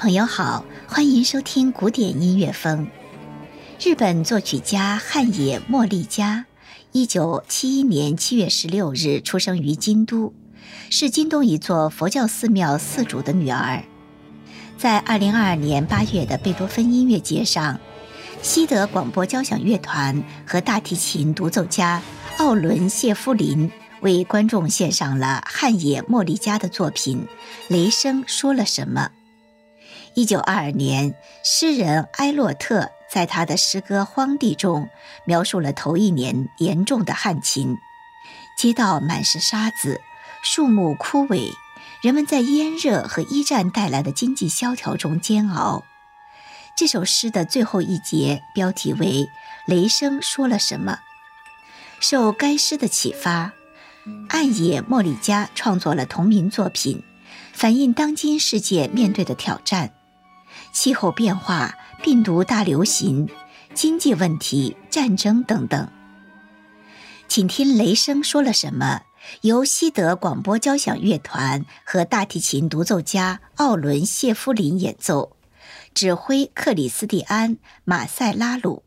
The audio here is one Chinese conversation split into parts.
朋友好，欢迎收听古典音乐风。日本作曲家汉野茉莉佳，一九七一年七月十六日出生于京都，是京都一座佛教寺庙寺主的女儿。在二零二二年八月的贝多芬音乐节上，西德广播交响乐团和大提琴独奏家奥伦谢夫林为观众献上了汉野茉莉佳的作品《雷声说了什么》。一九二二年，诗人埃洛特在他的诗歌《荒地》中描述了头一年严重的旱情，街道满是沙子，树木枯萎，人们在炎热和一战带来的经济萧条中煎熬。这首诗的最后一节标题为《雷声说了什么》。受该诗的启发，暗野莫里加创作了同名作品，反映当今世界面对的挑战。气候变化、病毒大流行、经济问题、战争等等。请听雷声说了什么？由西德广播交响乐团和大提琴独奏家奥伦谢夫林演奏，指挥克里斯蒂安马塞拉鲁。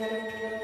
您